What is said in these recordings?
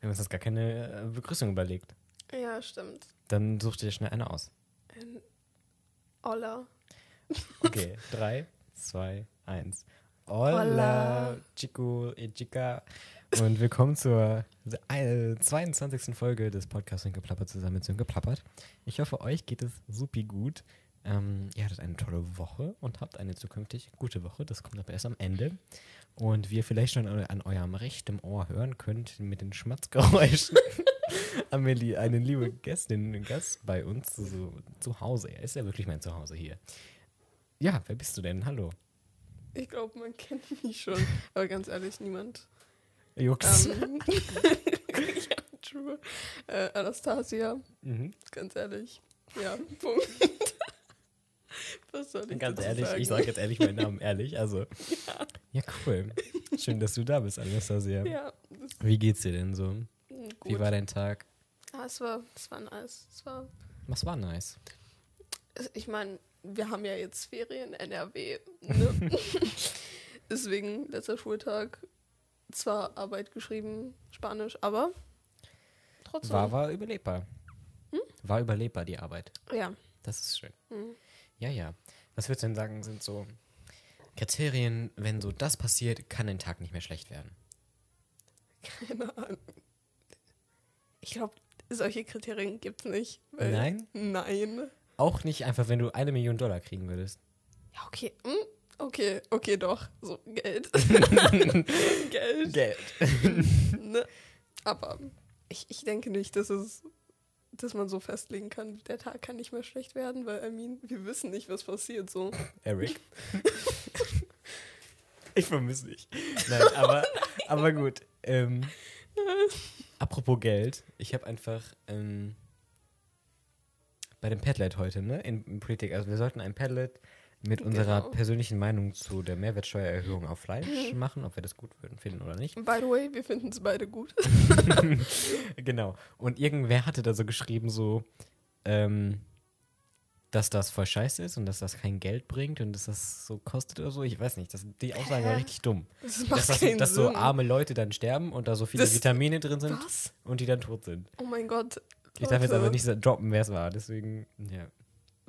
Wir haben uns jetzt gar keine äh, Begrüßung überlegt. Ja, stimmt. Dann such dir schnell eine aus. Ein Olla. Okay, drei, zwei, eins. Hola, Hola. Chico e Chica. Und willkommen zur äh, 22. Folge des Podcasts Geplappert zusammen mit Geplappert. Ich hoffe, euch geht es supi gut. Ähm, ihr hattet eine tolle Woche und habt eine zukünftig gute Woche. Das kommt aber erst am Ende. Und wie ihr vielleicht schon an eurem rechten Ohr hören könnt, mit den Schmatzgeräuschen, haben wir li- eine liebe Gästin, einen Gast bei uns so, zu Hause. Er ist ja wirklich mein Zuhause hier. Ja, wer bist du denn? Hallo. Ich glaube, man kennt mich schon. Aber ganz ehrlich, niemand. Jux. Ähm, ja, true. Äh, Anastasia, Mhm. ganz ehrlich. Ja, Punkt. Was soll ich Ganz ehrlich, sagen? ich sage jetzt ehrlich meinen Namen ehrlich. Also, Ja, ja, cool. Schön, dass du da bist, Anastasia. ja Wie geht's dir denn so? gut. Wie war dein Tag? ah, es war, es war nice. Es war, Was war nice? ich meine, wir haben ja jetzt Ferien, NRW. Ne? Deswegen, letzter Schultag, zwar Arbeit geschrieben, Spanisch, aber trotzdem. War, war überlebbar. War überlebbar, die Arbeit. Ja. Das ist schön. Mhm. Ja, ja. Was würdest du denn sagen, sind so Kriterien, wenn so das passiert, kann ein Tag nicht mehr schlecht werden? Keine Ahnung. Ich glaube, solche Kriterien gibt es nicht. Nein? Nein. Auch nicht einfach, wenn du eine Million Dollar kriegen würdest. Ja, okay. Hm, Okay, okay, doch. So, Geld. Geld. Geld. Ne? Aber ich, ich denke nicht, dass es dass man so festlegen kann, der Tag kann nicht mehr schlecht werden, weil, I mean, wir wissen nicht, was passiert so. Eric. ich vermisse dich. Nein, aber, aber gut. Ähm, apropos Geld, ich habe einfach ähm, bei dem Padlet heute, ne, in, in Politik, also wir sollten ein Padlet mit unserer Genau. persönlichen Meinung zu der Mehrwertsteuererhöhung auf Fleisch machen, ob wir das gut würden, finden oder nicht. By the way, wir finden es beide gut. genau. Und irgendwer hatte da so geschrieben, so, ähm, dass das voll scheiße ist und dass das kein Geld bringt und dass das so kostet oder so. Ich weiß nicht. Das, die Aussage war richtig dumm. Das Dass, macht das, keinen dass Sinn. so arme Leute dann sterben und da so viele Das- Vitamine drin sind Was? und die dann tot sind. Oh mein Gott. Ich darf jetzt aber nicht droppen, wer es war. Deswegen, ja,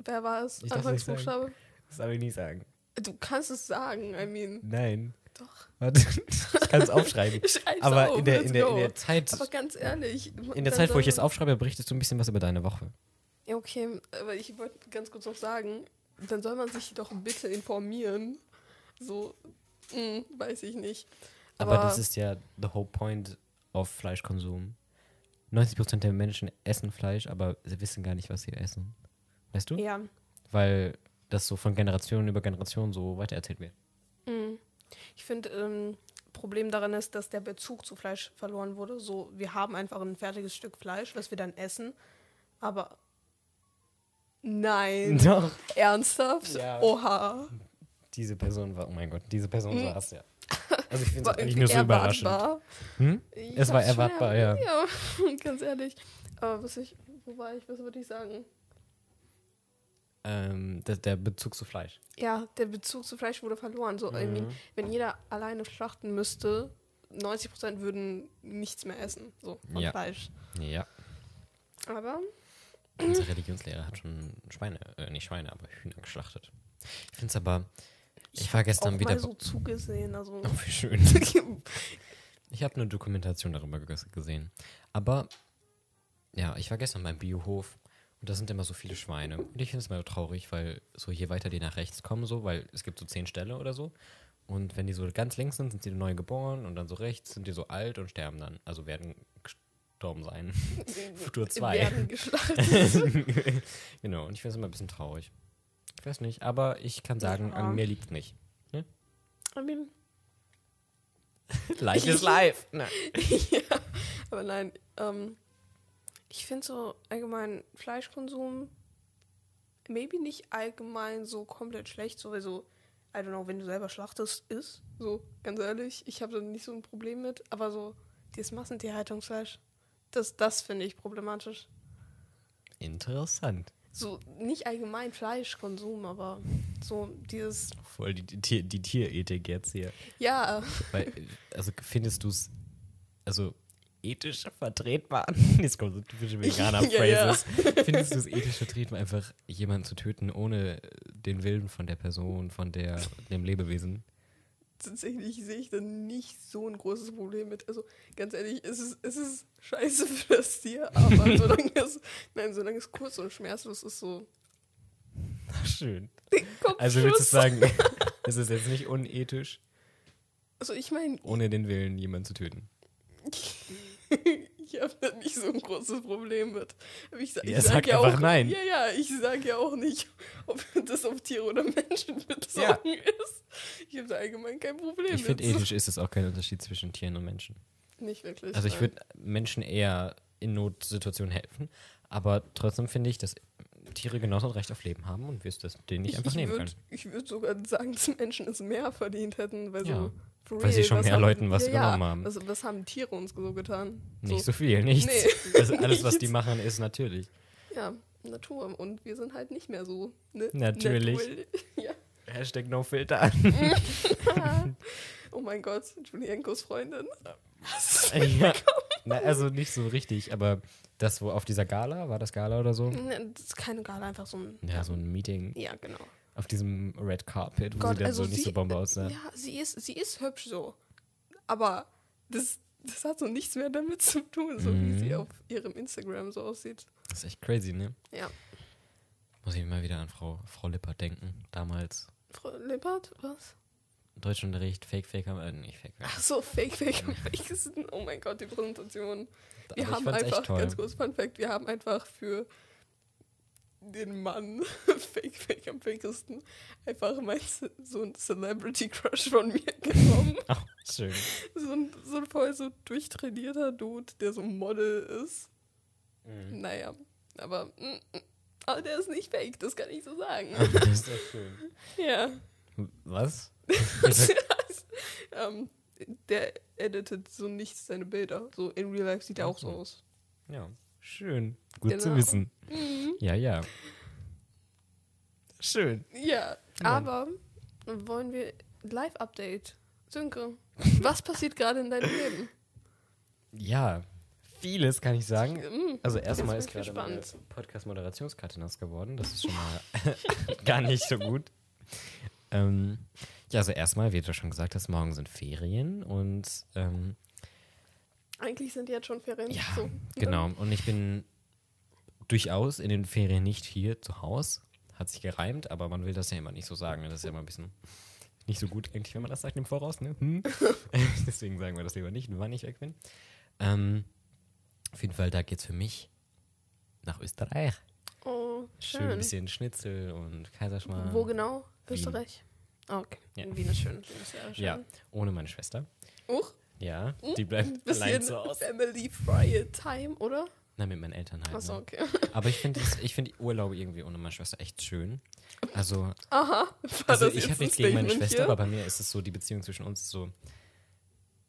Wer war es? Anfangsbuchstabe? Das darf ich nicht sagen. Du kannst es sagen, I mean. Nein. Doch. Warte, ich kann es aufschreiben. Aber auf, in der, in, der, in der Zeit, Aber ganz ehrlich. in der Zeit, wo ich es aufschreibe, berichtest du ein bisschen was über deine Woche. Ja, okay, aber ich wollte ganz kurz noch sagen, dann soll man sich doch bitte informieren. So, hm, weiß ich nicht. Aber, das ist ja the whole point of Fleischkonsum. 90% der Menschen essen Fleisch, aber sie wissen gar nicht, was sie essen. Weißt du? Ja. Weil das so von Generation über Generation so weitererzählt wird. hm. Ich finde, ähm, Problem daran ist, dass der Bezug zu Fleisch verloren wurde. So, wir haben einfach ein fertiges Stück Fleisch, was wir dann essen. Aber nein, Doch. ernsthaft? Ja. Oha. Diese Person war, oh mein Gott, diese Person Hm. war es, ja. Also ich finde es irgendwie nur so überraschend. Hm? Es war erwartbar, ja. Ja, ganz ehrlich. Aber was ich, wo war ich, was würde ich sagen? Ähm, der, der Bezug zu Fleisch. Ja, der Bezug zu Fleisch wurde verloren. So, Mhm. wenn jeder alleine schlachten müsste, 90% würden nichts mehr essen, so von Ja. Fleisch. Ja. Aber Unser Religionslehrer hat schon Schweine, äh, nicht Schweine, aber Hühner geschlachtet. Ich finde es aber, ich war gestern auch wieder. mal so zugesehen, also Oh, wie schön. Ich habe eine Dokumentation darüber ges- gesehen. Aber ja, ich war gestern beim Biohof und da sind immer so viele Schweine. Und ich finde es mal traurig, weil so je weiter die nach rechts kommen, so, weil es gibt so zehn Ställe oder so. Und wenn die so ganz links sind, sind sie neu geboren und dann so rechts sind die so alt und sterben dann. Also werden gestorben sein. Futur 2. werden geschlachtet. genau, und ich finde es immer ein bisschen traurig. Ich weiß nicht, aber ich kann sagen, Ja. an mir liegt nicht. I mean, Life is life. Ne. ja, aber nein, ähm, ich finde so allgemein Fleischkonsum maybe nicht allgemein so komplett schlecht, sowieso, I don't know, wenn du selber schlachtest, ist, so, ganz ehrlich, ich habe da nicht so ein Problem mit, aber so, dieses Massentierhaltungsfleisch, das, das finde ich problematisch. Interessant. So, nicht allgemein Fleischkonsum, aber so dieses, Voll die, die, die Tierethik jetzt hier. ja, Weil, also findest du es, also ethisch vertretbar? Jetzt kommen so typische Ja, Veganer-Phrases. Findest du es ethisch vertretbar, einfach jemanden zu töten, ohne den Willen von der Person, von der, dem Lebewesen? Tatsächlich sehe ich da nicht so ein großes Problem mit. Also ganz ehrlich, es ist, es ist scheiße für das Tier, aber solange es, nein, solange es kurz und schmerzlos ist, so. Ach, schön. Also willst du sagen, es ist jetzt nicht unethisch, Also ich meine, ohne den Willen, jemanden zu töten? ich habe da nicht so ein großes Problem mit. Ich, ich Ja, sag sag ja einfach auch, nein. Ja, ja, ich sage ja auch nicht, ob das auf Tiere oder Menschen bezogen Ja. ist. Ich habe da allgemein kein Problem Ich finde, mit. ethisch ist es auch kein Unterschied zwischen Tieren und Menschen. Nicht wirklich. Also ich würde Menschen eher in Notsituationen helfen, aber trotzdem finde ich, dass Tiere genauso ein Recht auf Leben haben und wir es denen nicht einfach ich nehmen würd, können. Ich würde sogar sagen, dass Menschen es mehr verdient hätten, weil Ja, so. For weil sie schon mehr haben, Leuten was ja, genommen haben. Was, was haben Tiere uns so getan? Nicht so viel, nichts. Nee, also alles, was die machen, ist natürlich. Ja, Natur. Und wir sind halt nicht mehr so. Ne? Natürlich. Natural. ja. Hashtag no filter. Oh mein Gott, Julienkos Freundin. ja. Na, also nicht so richtig, aber das, wo auf dieser Gala, war das Gala oder so? Ne, Das ist keine Gala, einfach so ein. Ja, so ein Meeting Ja, genau. Auf diesem Red Carpet, wo Gott, sie dann also so nicht sie- so Bombe aussah. Ja, sie ist, sie ist hübsch so. Aber das, das hat so nichts mehr damit zu tun, so wie sie Mhm. auf ihrem Instagram so aussieht. Das ist echt crazy, ne? Ja. Muss ich mal wieder an Frau, Frau Lippert denken. Damals Frau Lippert, was? Deutschunterricht, Fake, Fake, haben- äh, nicht Fake. Ach so, Fake, Fake, Fake. Oh mein Gott, die Präsentation. Wir Aber ich haben einfach, toll. ganz kurz Fun Fact, wir haben einfach für den Mann, Fake, Fake am fakesten, einfach mein, so ein Celebrity Crush von mir genommen. Ach, schön. so, ein, so ein voll so durchtrainierter Dude, der so ein Model ist. Mhm. Naja, aber, mm, mm, aber der ist nicht fake, das kann ich so sagen. Das ist doch schön. ja. Was? ähm, der editet so nicht seine Bilder. So in Real Life sieht er Ach auch so so. aus. Ja, schön. Gut zu Genau. wissen. Mhm. Ja, ja. Schön. Ja, Mann. aber wollen wir Live-Update? Sönke, was passiert gerade in deinem Leben? Ja, vieles kann ich sagen. Mm, Also erstmal ist gerade meine. Podcast-Moderationskarte nass geworden. Das ist schon mal gar nicht so gut. Ähm, ja, also erstmal, wie du schon gesagt hast, morgen sind Ferien und ähm, Eigentlich sind jetzt schon Ferien. ja, so, genau. Und ich bin durchaus in den Ferien nicht hier zu Hause. Hat sich gereimt, aber man will das ja immer nicht so sagen. Das ist ja immer ein bisschen nicht so gut eigentlich, wenn man das sagt im Voraus. Ne? Hm? Deswegen sagen wir das lieber nicht, wann ich weg bin. Ähm, auf jeden Fall, da geht's für mich nach Österreich. Oh, Schön ein schön. bisschen Schnitzel und Kaiserschmarrn. Wo genau? Wien. Österreich? Ah, okay. Ja. Wien ist schön. Wien ist sehr schön. Ja, ohne meine Schwester. Uch, Ja, die bleibt bisschen allein zu Hause. Family-freie Time, oder? Nein, mit meinen Eltern halt. Achso, Ne? okay. Aber ich finde ich find die Urlaube irgendwie ohne meine Schwester echt schön. Also, Aha. Also ich habe nichts gegen meine Schwester, hier? aber bei mir ist es so, die Beziehung zwischen uns ist so,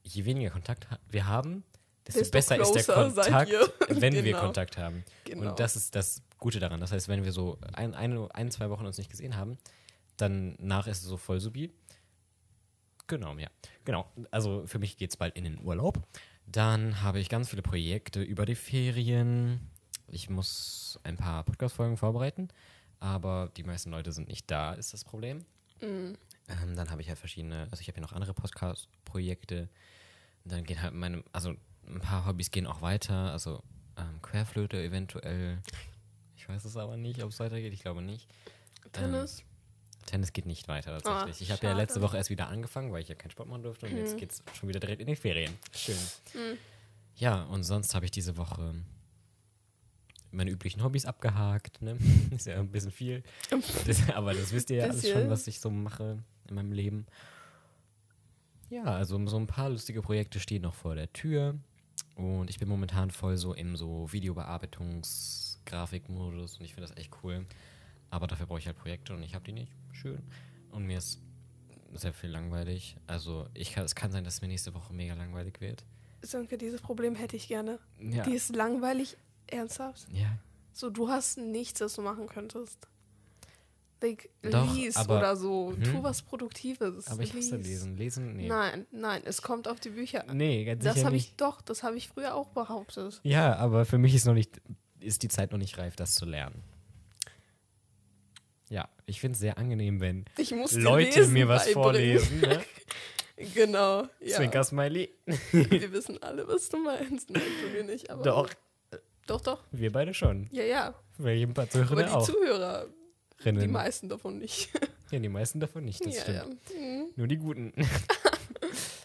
je weniger Kontakt wir haben, desto, Desto besser ist der Kontakt, wenn wir Genau. Kontakt haben. Genau. Und das ist das Gute daran. Das heißt, wenn wir so ein, ein, ein zwei Wochen uns nicht gesehen haben, dann nach ist es so voll subi. Genau, ja. Genau. Also für mich geht es bald in den Urlaub. Dann habe ich ganz viele Projekte über die Ferien. Ich muss ein paar Podcast-Folgen vorbereiten, aber die meisten Leute sind nicht da, ist das Problem. Mm. Ähm, dann habe ich halt verschiedene, also ich habe ja noch andere Podcast-Projekte. Dann gehen halt meine, also ein paar Hobbys gehen auch weiter, also ähm, Querflöte eventuell. Ich weiß es aber nicht, ob es weitergeht, ich glaube nicht. Tennis. Tennis geht nicht weiter tatsächlich. Ah, ich habe ja letzte Woche erst wieder angefangen, weil ich ja keinen Sport machen durfte und jetzt Mhm. geht es schon wieder direkt in die Ferien. Schön. Mhm. Ja, und sonst habe ich diese Woche meine üblichen Hobbys abgehakt. Ne? Ist ja ein bisschen viel. Das, aber das wisst ihr ja alles schon, was ich so mache in meinem Leben. Ja, also so ein paar lustige Projekte stehen noch vor der Tür. Und ich bin momentan voll so im so Videobearbeitungs-Grafikmodus und ich finde das echt cool. Aber dafür brauche ich halt Projekte und ich habe die nicht. Schön. Und mir ist sehr viel langweilig. Also ich kann, es kann sein, dass mir nächste Woche mega langweilig wird. Sönke, dieses Problem hätte ich gerne. Ja. Die ist langweilig, ernsthaft. Ja. So, du hast nichts, das du machen könntest. like, Doch, lies aber- oder so. Mhm. Tu was Produktives. Aber ich hasse Lies. lesen. Lesen, nee. Nein, nein, es kommt auf die Bücher an. Nee, ganz Das sicher habe nicht. ich doch, das habe ich früher auch behauptet. Ja, aber für mich ist noch nicht, ist die Zeit noch nicht reif, das zu lernen. Ja, ich finde es sehr angenehm, wenn Leute Lesen mir was beibringen. vorlesen. Ne? Genau. Ja. Zwinker-Smiley. Wir wissen alle, was du meinst. Nein, tun wir nicht. Aber Doch, Doch, doch. wir beide schon. Ja, ja. Ein paar Aber Zuhörer die auch. Zuhörer, die Rinnen. meisten davon nicht. Ja, die meisten davon nicht, das ja, stimmt. ja. Mhm. Nur die Guten.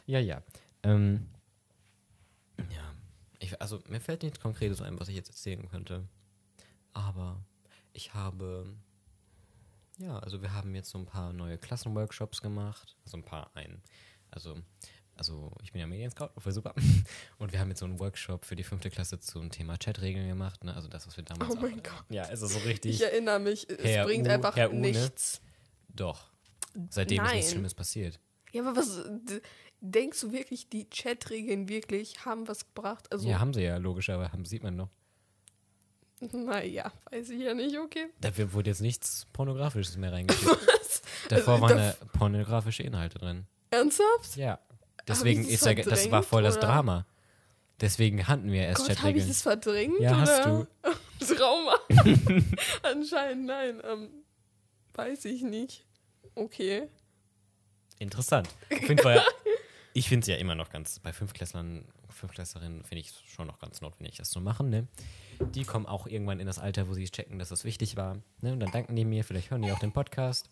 ja, ja. Ähm, ja. Ich, also, mir fällt nichts Konkretes ein, was ich jetzt erzählen könnte. Aber ich habe. Ja, also wir haben jetzt so ein paar neue Klassenworkshops gemacht. Also ein paar ein. Also, also ich bin ja Medienscout, voll super. Und wir haben jetzt so einen Workshop für die fünfte Klasse zum Thema Chatregeln gemacht. Ne? Also das, was wir damals Oh mein auch, Gott. Ja, also so richtig. Ich erinnere mich, es Herr bringt U- einfach Herr ne? nichts. Doch. Seitdem ist Nein. nichts Schlimmes passiert. Ja, aber was denkst du wirklich, die Chatregeln wirklich haben was gebracht? Also, Ja, haben sie ja, logisch, aber haben, sieht man noch. naja, weiß ich ja nicht, okay. Dafür wurde jetzt nichts Pornografisches mehr reingeschrieben. Davor Also, waren da- da pornografische Inhalte drin. Ernsthaft? Ja. Deswegen das ist ja, das war voll das oder? Drama. Deswegen hatten wir erst Gott, habe ich das verdrängt? Ja, hast oder? Trauma. Anscheinend nein. Ähm, weiß ich nicht. Okay. Interessant. Auf jeden Fall, ich finde es ja immer noch ganz, bei Fünfklässlern, Fünfklässlerinnen finde ich es schon noch ganz notwendig, das zu machen, ne? Die kommen auch irgendwann in das Alter, wo sie checken, dass das wichtig war. Ne? Und dann danken die mir, vielleicht hören die auch den Podcast.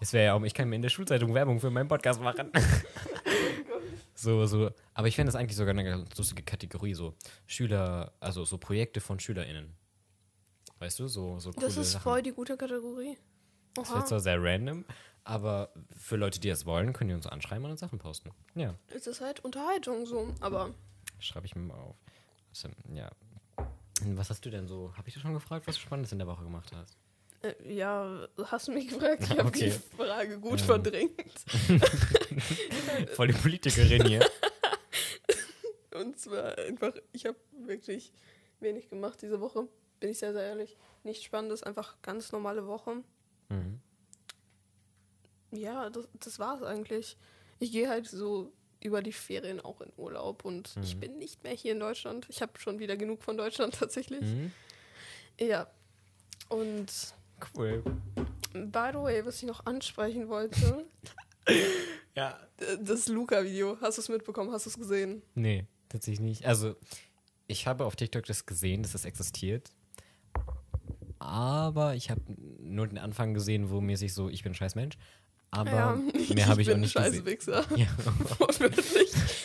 Es wäre ja auch, ich kann mir in der Schulzeitung Werbung für meinen Podcast machen. so, so. Aber ich fände das eigentlich sogar eine ganz lustige Kategorie, so Schüler, also so Projekte von SchülerInnen. Weißt du, so, so coole Das ist Sachen. voll die gute Kategorie. Das Oha. wird zwar sehr random, aber für Leute, die das wollen, können die uns anschreiben und uns Sachen posten. Ja, Es ist halt Unterhaltung so. Aber schreibe ich mir mal auf. Ja. Was hast du denn so? Habe ich dir schon gefragt, was du Spannendes in der Woche gemacht hast? äh, ja, hast du mich gefragt? Ich habe Okay. die Frage gut Ähm. verdrängt. Voll die Politikerin hier. Und zwar einfach, ich habe wirklich wenig gemacht diese Woche. Bin ich sehr, sehr ehrlich. Nichts Spannendes, einfach ganz normale Woche. Mhm. Ja, das, das war's eigentlich. Ich gehe halt so über die Ferien auch in Urlaub und ich Mhm. bin nicht mehr hier in Deutschland. Ich habe schon wieder genug von Deutschland tatsächlich. Mhm. Ja. Und Cool. by the way, was ich noch ansprechen wollte, Ja. das Luca-Video. Hast du es mitbekommen? Hast du es gesehen? Nee, tatsächlich nicht. Also, ich habe auf TikTok das gesehen, dass das existiert. Aber ich habe nur den Anfang gesehen, wo mäßig so, ich bin ein scheiß Mensch. Aber mehr habe ich, auch bin nicht gesehen. Scheißwichser. Ja.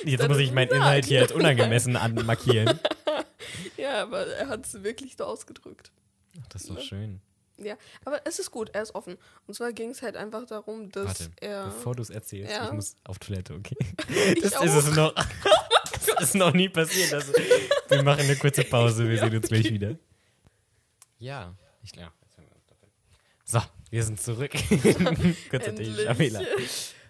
Jetzt muss ich meinen. Inhalt hier als unangemessen anmarkieren. Ja, aber er hat es wirklich so ausgedrückt. Ach, das ist doch schön. Ja, aber es ist gut, er ist offen. Und zwar ging es halt einfach darum, dass Warte, er. bevor du es erzählst, Ja. ich muss auf Toilette, okay? Ich Das auch. ist es noch. das ist noch nie passiert. Also, wir machen eine kurze Pause, wir Ja, sehen uns gleich wieder. Ja, ich glaube. So, wir sind zurück. Kurzer Endlich. technischer Fehler.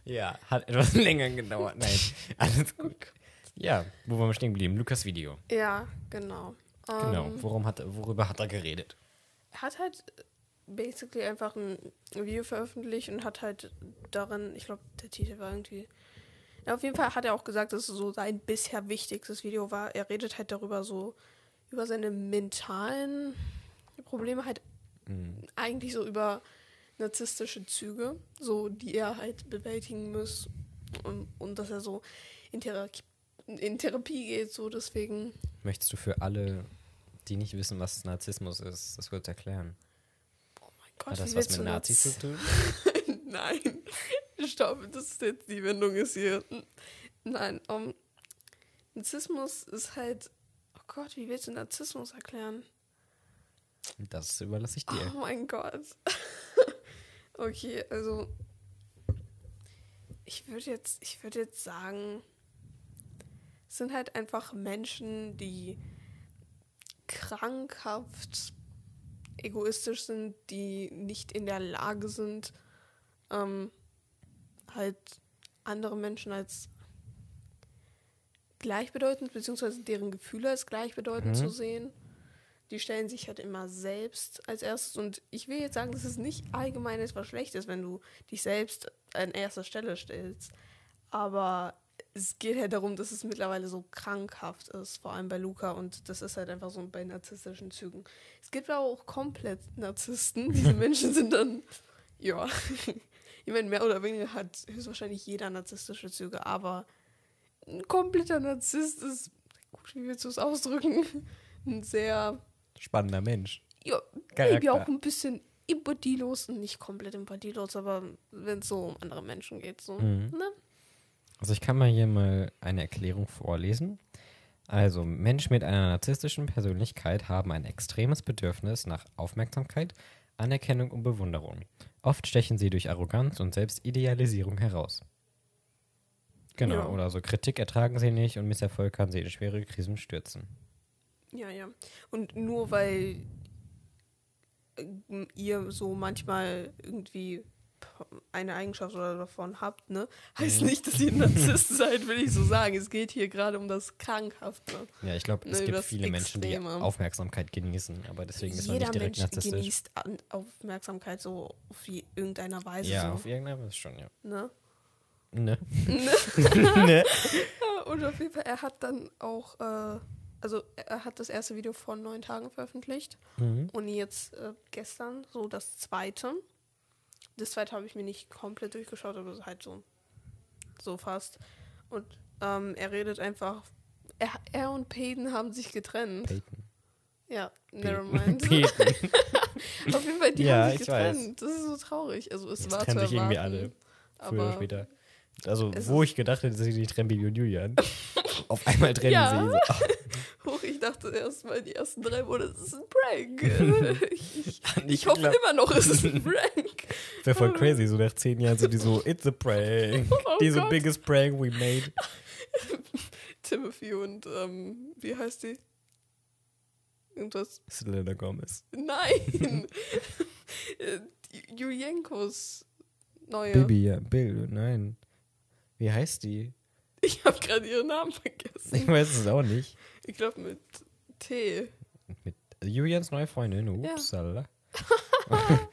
Ja, hat etwas länger gedauert. Nein, alles gut. Ja, wo waren wir stehen geblieben? Lukas Video. Ja, genau. Genau. Ähm, Worum hat, worüber hat er geredet? Er hat halt basically einfach ein Video veröffentlicht und hat halt darin, ich glaube, der Titel war irgendwie. Ja, auf jeden Fall hat er auch gesagt, dass es so sein bisher wichtigstes Video war. Er redet halt darüber so, über seine mentalen Probleme, halt Hm. eigentlich so über narzisstische Züge, so die er halt bewältigen muss und, und dass er so in, Therapie in Therapie geht, so deswegen. Möchtest du für alle, die nicht wissen, was Narzissmus ist, das kurz erklären? Oh mein Gott, Hat das wie was mit Nazis zu tun? Nein, stopp, das ist jetzt die Wendung ist hier. Nein, um, Narzissmus ist halt. Oh Gott, wie willst du Narzissmus erklären? Das überlasse ich dir. Oh mein Gott. okay, also. Ich würde jetzt, ich würde jetzt sagen, es sind halt einfach Menschen, die krankhaft egoistisch sind, die nicht in der Lage sind, ähm, halt andere Menschen als gleichbedeutend, beziehungsweise deren Gefühle als gleichbedeutend Mhm. zu sehen. Die stellen sich halt immer selbst als erstes. Und ich will jetzt sagen, das ist nicht allgemein etwas Schlechtes, wenn du dich selbst an erster Stelle stellst. Aber es geht halt darum, dass es mittlerweile so krankhaft ist, vor allem bei Luca. Und das ist halt einfach so bei narzisstischen Zügen. Es gibt aber auch komplett Narzissten. Diese Menschen sind dann, ja, ich meine, mehr oder weniger hat höchstwahrscheinlich jeder narzisstische Züge, aber ein kompletter Narzisst ist, gut, wie willst du es ausdrücken, ein sehr Spannender Mensch. ja, Charakter. auch ein bisschen empathielos, nicht komplett empathielos, aber wenn es so um andere Menschen geht, so, Mhm. ne? Also ich kann mal hier mal eine Erklärung vorlesen. Also Menschen mit einer narzisstischen Persönlichkeit haben ein extremes Bedürfnis nach Aufmerksamkeit, Anerkennung und Bewunderung. Oft stechen sie durch Arroganz und Selbstidealisierung heraus. Genau, Ja. oder so Kritik ertragen sie nicht und Misserfolg kann sie in schwere Krisen stürzen. Ja, ja. Und nur weil äh, ihr so manchmal irgendwie eine Eigenschaft oder davon habt, ne, heißt Mhm. nicht, dass ihr ein Narzisst seid, will ich so sagen. Es geht hier gerade um das Krankhafte. Ja, ich glaube, es Nee, gibt viele Menschen, die Extreme. Aufmerksamkeit genießen, aber deswegen ist man Jeder nicht direkt Mensch narzisstisch. genießt Aufmerksamkeit so auf irgendeiner Weise. Ja, so, auf irgendeiner Weise schon, ja. ne? Ne? Ne? ne? Und auf jeden Fall, er hat dann auch, äh, also er hat das erste Video vor neun Tagen veröffentlicht Mhm. und jetzt äh, gestern so das zweite. Das zweite habe ich mir nicht komplett durchgeschaut, aber halt so, so fast. Und ähm, er redet einfach, er, er und Peyton haben sich getrennt. Peyton. Ja, nevermind. Peyton. auf jeden Fall, die Ja, haben sich ich getrennt. Das ist so traurig. Also es Das war trennen zu sich irgendwie erwarten, alle. Früher oder später. Also, wo ich gedacht hätte, dass sie nicht trennen, Bibi und Julian. Auf einmal trennen Ja. sie. So. Ich dachte erst mal die ersten drei Monate, das ist ein Prank. ich, ich, ich hoffe glaub- immer noch, es ist ein Prank. Wäre voll crazy. So nach zehn Jahren sind die so, it's a prank. Oh die so Gott. biggest prank we made. Timothy und, ähm, wie heißt die? Irgendwas. Selena Gomez. Nein! Julienko's neue. Bibi, ja. Bill, nein. Wie heißt die? Ich habe gerade ihren Namen Ich vergessen. weiß es auch nicht. Ich glaube mit T. Mit Julians neue Freundin. Ja. Upsala.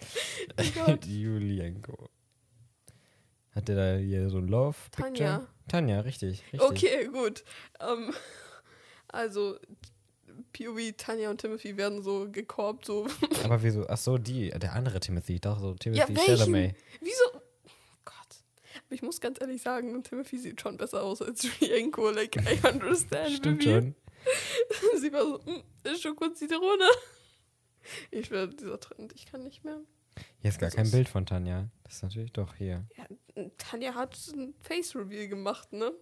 Oh Gott. Julienko. Hat der da hier so ein Love? Tanja. Tanja, richtig. richtig. Okay, gut. Ähm, also, POV, Tanja und Timothy werden so gekorbt, so. Aber wieso? Ach so, die, der andere Timothy. Ich dachte so, Timothy Ja? Chalamet. Wieso? Gott. Aber ich muss ganz ehrlich sagen, Timothy sieht schon besser aus als Julienko. Like, I understand. Stimmt schon. Sie war so, mm, ist schon kurz Zitrone. Ich werde dieser Trend, ich kann nicht mehr. Hier ist gar Das kein ist- Bild von Tanja. Das ist natürlich doch hier. Ja, Tanja hat ein Face-Reveal gemacht, ne?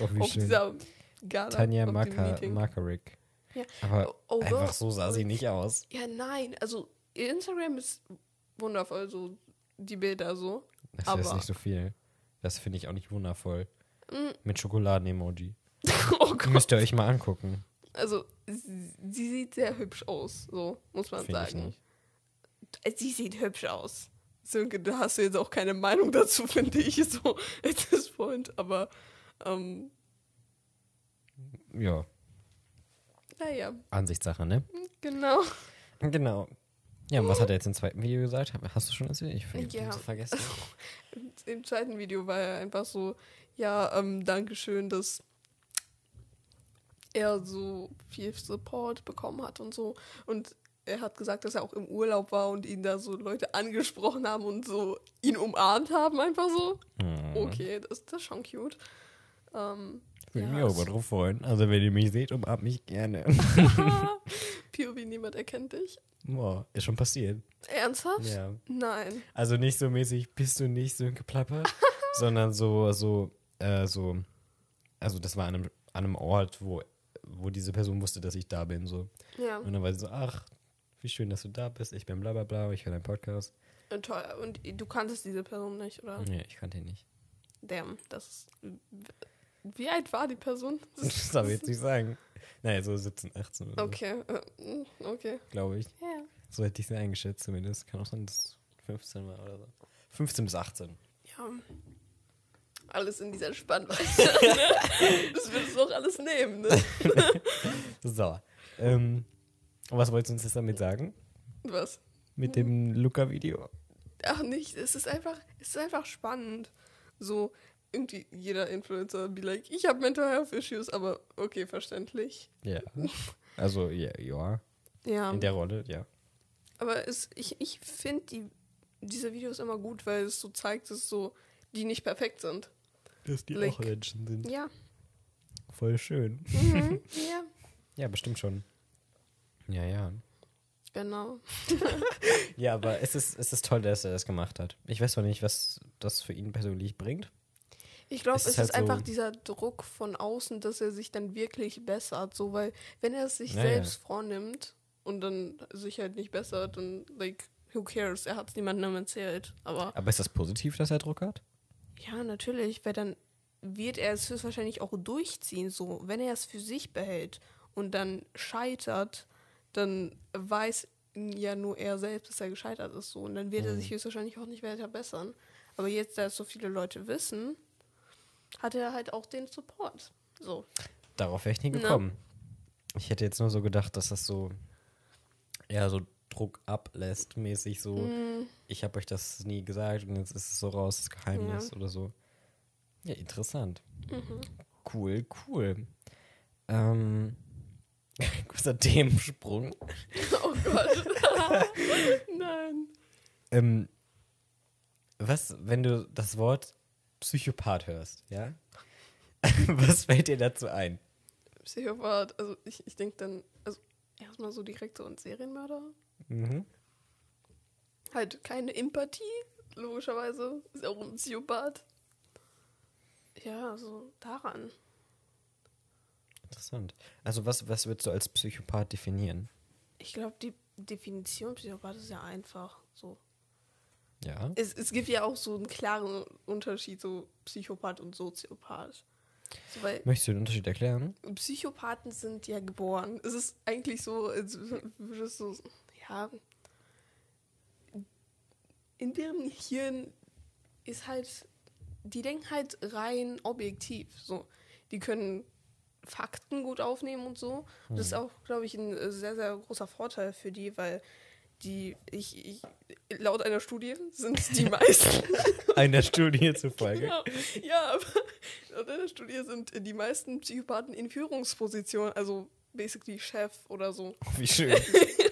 Oh, wie Auf schön. dieser Gala. Tanja. Makarik. Ja. Aber Oh, einfach wow. so sah sie nicht aus. Ja, nein, also Instagram ist wundervoll, so die Bilder so. Das ist Aber- jetzt nicht so viel. Das finde ich auch nicht wundervoll. Mm, Mit Schokoladen-Emoji. Oh Gott. Müsst ihr euch mal angucken. Also, sie, sie sieht sehr hübsch aus, so muss man Finde ich sagen. nicht. Äh, Sie sieht hübsch aus. Sönke, da hast du jetzt auch keine Meinung dazu, finde ich, so at this point. Aber, ähm, Ja, naja, Ansichtssache, ne? genau. Genau. Ja, und was hat er jetzt im zweiten Video gesagt? Hast du schon erzählt? Ich habe Ja. vergessen. Im zweiten Video war er einfach so, ja, ähm, Dankeschön, dass er so viel Support bekommen hat und so. Und er hat gesagt, dass er auch im Urlaub war und ihn da so Leute angesprochen haben und so ihn umarmt haben, einfach so. Hm. Okay, das, das ist schon cute. Ähm, Würde ja, mich auch mal drauf freuen. Also, wenn ihr mich seht, umarmt mich gerne. POV, niemand erkennt dich. Boah, ist schon passiert. Ernsthaft? Ja. Nein. Also nicht so mäßig, bist du nicht so geplappert, sondern so, so, äh, so, also das war an einem, an einem Ort, wo, wo diese Person wusste, dass ich da bin, so. Ja, Und dann war sie so, ach, wie schön, dass du da bist, ich bin bla bla bla, ich höre deinen Podcast. und toll. Und du kanntest diese Person nicht, oder? Nee, ich kannte ihn nicht. Damn, das ist. Wie alt war die Person? Das darf ich jetzt nicht sagen. Naja, so 17, 18 oder Okay, äh, mm, okay. so, glaube ich. Ja. So hätte ich sie eingeschätzt zumindest. Kann auch sein, dass es 15 war oder so. 15 bis 18. Ja. Alles in dieser Spannweite. ne? Das willst du auch alles nehmen, ne? So. Ähm, Und was wolltest du uns jetzt damit sagen? Was? Mit dem Luca-Video? Ach nicht, es ist einfach, es ist einfach spannend. So, irgendwie jeder Influencer be like, ich habe Mental Health Issues, aber okay, verständlich. Ja. Also, ja, ja. Ja, In der Rolle, ja. aber es, ich, ich finde die, diese Videos immer gut, weil es so zeigt, dass so die nicht perfekt sind. Dass die Like- Menschen sind. Ja. Voll schön. Mhm. ja, Ja, bestimmt schon. Ja, ja. genau. Ja, aber es ist, es ist toll, dass er das gemacht hat. Ich weiß noch nicht, was das für ihn persönlich bringt. Ich glaube, Es es ist ist, halt so- einfach dieser Druck von außen, dass er sich dann wirklich bessert. So, weil wenn er es sich Naja. selbst vornimmt und dann sich halt nicht bessert, dann, like, who cares? Er hat es niemandem erzählt. Aber Aber ist das positiv, dass er Druck hat? Ja, natürlich, weil dann wird er es höchstwahrscheinlich auch durchziehen. So, wenn er es für sich behält und dann scheitert, dann weiß ja nur er selbst, dass er gescheitert ist. So, und dann wird er Mhm. sich höchstwahrscheinlich auch nicht weiter bessern. Aber jetzt, da es so viele Leute wissen, hat er halt auch den Support. So. Darauf wäre ich nie Na. gekommen. Ich hätte jetzt nur so gedacht, dass das so eher so Druck ablässt, mäßig so, Mm, ich habe euch das nie gesagt und jetzt ist es so raus, das Geheimnis Ja. oder so. Ja, interessant. mhm. Cool, cool. Ähm, kurzer Themensprung. Oh Gott. Nein. Ähm, was, wenn du das Wort Psychopath hörst, ja? was fällt dir dazu ein? Psychopath. Also ich, ich denke dann, also erstmal so direkt so an Serienmörder. Mhm. Halt keine Empathie, logischerweise. Ist auch ein Psychopath. Ja, so daran. Interessant. Also was, was würdest du als Psychopath definieren? Ich glaube, die Definition Psychopath ist ja einfach so. Ja. Es, es gibt ja auch so einen klaren Unterschied, so Psychopath und Soziopath. So, Möchtest du den Unterschied erklären? Psychopathen sind ja geboren. Es ist eigentlich so, als würdest du, ja, in deren Hirn ist halt, die denken halt rein objektiv. So, die können Fakten gut aufnehmen und so. Das ist auch, glaube ich, ein äh, sehr, sehr großer Vorteil für die, weil die, ich, ich laut einer Studie sind die meisten Einer Studie zufolge. ja, ja, aber laut einer Studie sind die meisten Psychopathen in Führungspositionen, also basically Chef oder so. Wie schön.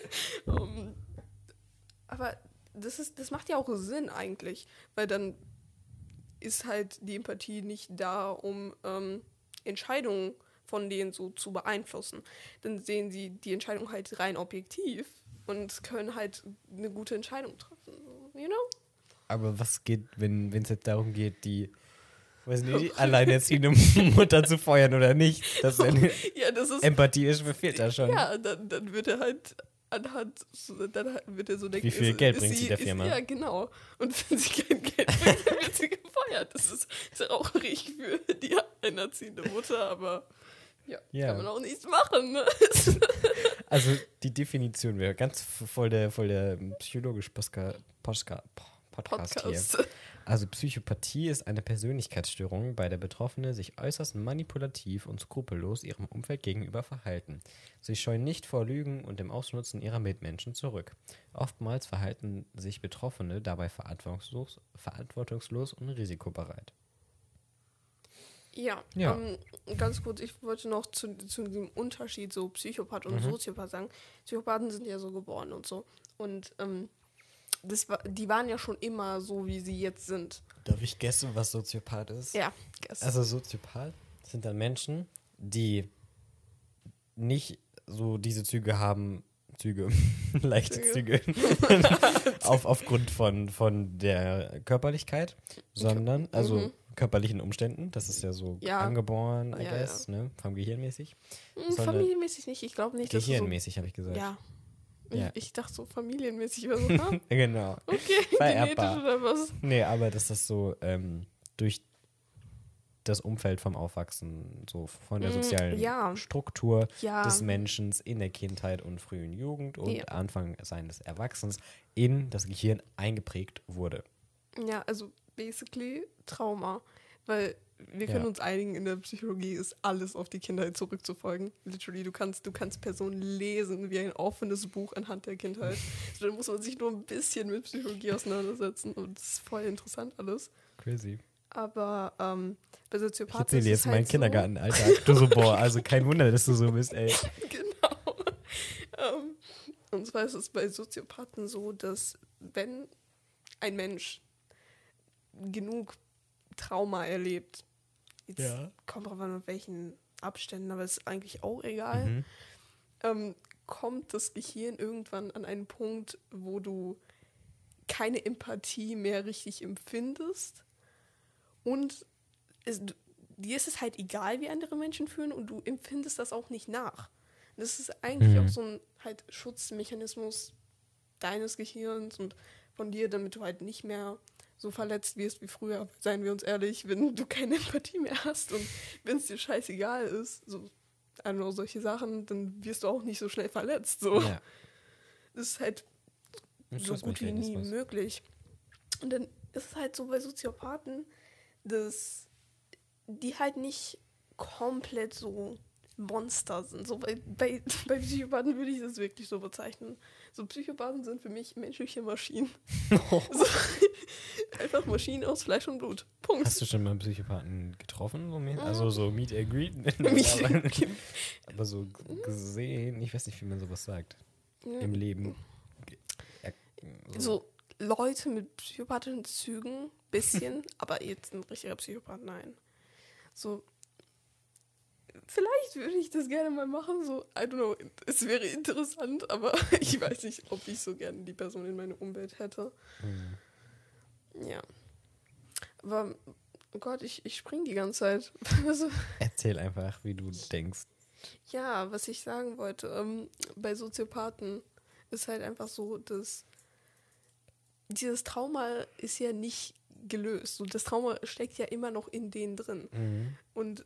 Aber das, ist, das macht ja auch Sinn eigentlich, weil dann ist halt die Empathie nicht da, um ähm, Entscheidungen von denen so zu beeinflussen. Dann sehen sie die Entscheidung halt rein objektiv und können halt eine gute Entscheidung treffen. You know? Aber was geht, wenn es jetzt darum geht, die, weiß nicht, die alleinerziehende Mutter zu feuern oder nicht? Das Ja, das ist Empathie ist, fehlt da schon. Ja, dann, dann wird er halt anhand, dann wird er so denken, Wie viel ist- Geld ist bringt sie der ist- Firma? Ja, genau. Und wenn sie kein Geld bringt, dann wird sie gefeuert. Das ist traurig für die alleinerziehende Mutter, aber ja, Ja. kann man auch nichts machen. Ne? Also die Definition wäre ganz voll der, voll der psychologisch Postka, Postka, Podcast, hier. Also Psychopathie ist eine Persönlichkeitsstörung, bei der Betroffene sich äußerst manipulativ und skrupellos ihrem Umfeld gegenüber verhalten. Sie scheuen nicht vor Lügen und dem Ausnutzen ihrer Mitmenschen zurück. Oftmals verhalten sich Betroffene dabei verantwortungslos, verantwortungslos und risikobereit. Ja, Ja. Ähm, ganz kurz, ich wollte noch zu, zu dem Unterschied so Psychopath und Mhm. Soziopath sagen. Psychopathen sind ja so geboren und so. Und ähm, das war, die waren ja schon immer so, wie sie jetzt sind. Darf ich guessen, was Soziopath ist? Ja, das- Also Soziopath sind dann Menschen, die nicht so diese Züge haben, Züge, leichte Züge, auf, aufgrund von, von der Körperlichkeit, sondern, also Mhm. körperlichen Umständen, das ist ja so Ja. angeboren, I Ja, guess, ne, vom Gehirnmäßig. Hm, familienmäßig nicht. Ich glaube nicht, es so Gehirnmäßig, habe ich gesagt. Ja. Ja. Ich, ich dachte so familienmäßig oder so. Genau. Okay, genetisch oder was? Nee, aber dass das so ähm, durch das Umfeld vom Aufwachsen, so von der Mm, sozialen ja. Struktur Ja. des Menschen in der Kindheit und frühen Jugend und Ja. Anfang seines Erwachsens in das Gehirn eingeprägt wurde. Ja, also basically Trauma. Weil wir können Ja. uns einigen, in der Psychologie ist alles auf die Kindheit zurückzufolgen. Literally, du kannst, du kannst Personen lesen wie ein offenes Buch anhand der Kindheit. Also, da muss man sich nur ein bisschen mit Psychologie auseinandersetzen und das ist voll interessant alles. Crazy. Aber ähm, bei Ich Soziopathen erzähle dir ist jetzt es meinen halt so- Kindergartenalltag. Du so, boah, also kein Wunder, dass du so bist, ey. genau. ähm, und zwar ist es bei Soziopathen so, dass wenn ein Mensch genug Trauma erlebt, jetzt Ja. kommt drauf an, mit welchen Abständen, aber ist eigentlich auch egal, Mhm. ähm, kommt das Gehirn irgendwann an einen Punkt, wo du keine Empathie mehr richtig empfindest und es, dir ist es halt egal, wie andere Menschen fühlen und du empfindest das auch nicht nach. Das ist eigentlich Mhm. auch so ein halt Schutzmechanismus deines Gehirns und von dir, damit du halt nicht mehr so verletzt wirst wie früher. Seien wir uns ehrlich, wenn du keine Empathie mehr hast und wenn es dir scheißegal ist, so know, solche Sachen, dann wirst du auch nicht so schnell verletzt. So. Ja. Das ist halt so gut wie nie möglich. Und dann ist es halt so bei Soziopathen, dass die halt nicht komplett so Monster sind. So bei, bei, bei Psychopathen würde ich das wirklich so bezeichnen. So Psychopathen sind für mich menschliche Maschinen. So, einfach Maschinen aus Fleisch und Blut. Punkt. Hast du schon mal einen Psychopathen getroffen? So mehr? Also so Meet and Greet? Meet aber, aber so gesehen, ich weiß nicht, wie man sowas sagt. Ja. Im Leben. Ja, so Leute mit psychopathischen Zügen, bisschen, aber jetzt ein richtiger Psychopath, nein. So, vielleicht würde ich das gerne mal machen, so, I don't know, es wäre interessant, aber ich weiß nicht, ob ich so gerne die Person in meiner Umwelt hätte. Mhm. Ja. Aber, oh Gott, ich, ich spring die ganze Zeit. Also, Erzähl einfach, wie du denkst. Ja, was ich sagen wollte, ähm, bei Soziopathen ist halt einfach so, dass dieses Trauma ist ja nicht gelöst. Und das Trauma steckt ja immer noch in denen drin. Mhm. Und